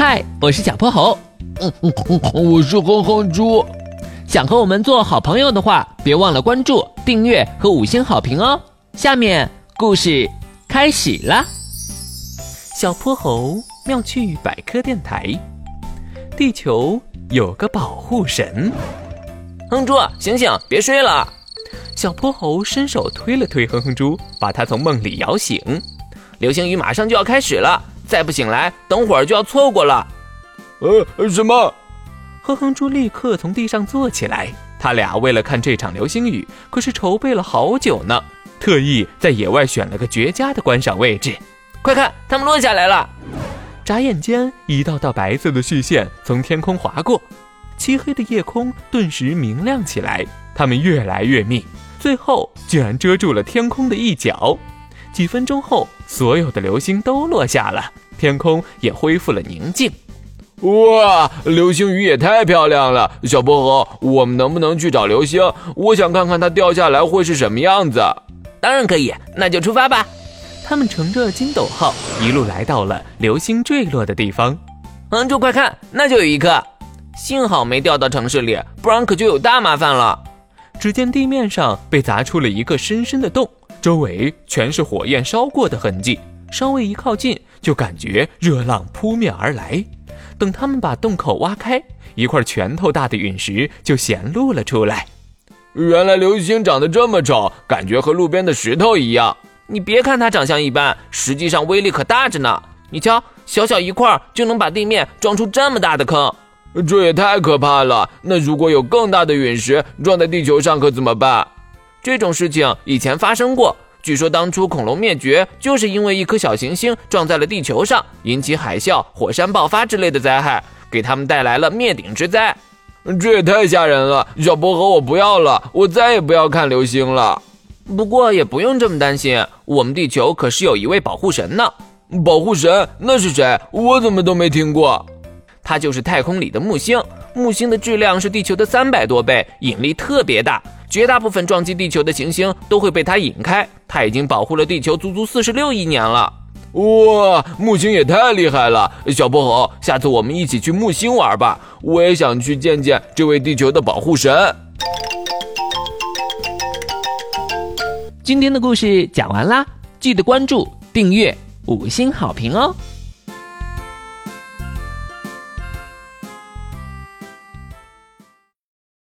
嗨，我是小泼猴。嗯嗯嗯，我是哼哼猪。想和我们做好朋友的话，别忘了关注、订阅和五星好评哦。下面故事开始了。小泼猴妙趣百科电台，地球有个保护神。哼猪，醒醒，别睡了！小泼猴伸手推了推哼哼猪，把他从梦里摇醒。流星雨马上就要开始了。再不醒来，等会儿就要错过了。呃，什么？哼哼猪立刻从地上坐起来。他俩为了看这场流星雨，可是筹备了好久呢。特意在野外选了个绝佳的观赏位置。快看，它们落下来了！眨眼间，一道道白色的虚线从天空划过，漆黑的夜空顿时明亮起来。它们越来越密，最后竟然遮住了天空的一角。几分钟后，所有的流星都落下了，天空也恢复了宁静。哇，流星雨也太漂亮了！小薄荷，我们能不能去找流星？我想看看它掉下来会是什么样子。当然可以，那就出发吧。他们乘着金斗号，一路来到了流星坠落的地方。嗯，就，快看，那就有一颗。幸好没掉到城市里，不然可就有大麻烦了。只见地面上被砸出了一个深深的洞。周围全是火焰烧过的痕迹，稍微一靠近，就感觉热浪扑面而来。等他们把洞口挖开，一块拳头大的陨石就显露了出来。原来流星长得这么丑，感觉和路边的石头一样。你别看它长相一般，实际上威力可大着呢。你瞧，小小一块就能把地面撞出这么大的坑，这也太可怕了。那如果有更大的陨石撞在地球上，可怎么办？这种事情以前发生过，据说当初恐龙灭绝就是因为一颗小行星撞在了地球上，引起海啸、火山爆发之类的灾害，给他们带来了灭顶之灾。这也太吓人了！小薄荷，我不要了，我再也不要看流星了。不过也不用这么担心，我们地球可是有一位保护神呢。保护神？那是谁？我怎么都没听过。它就是太空里的木星，木星的质量是地球的三百多倍，引力特别大。绝大部分撞击地球的行星都会被它引开，它已经保护了地球足足四十六亿年了。哇，木星也太厉害了！小泼猴，下次我们一起去木星玩吧，我也想去见见这位地球的保护神。今天的故事讲完啦，记得关注、订阅、五星好评哦。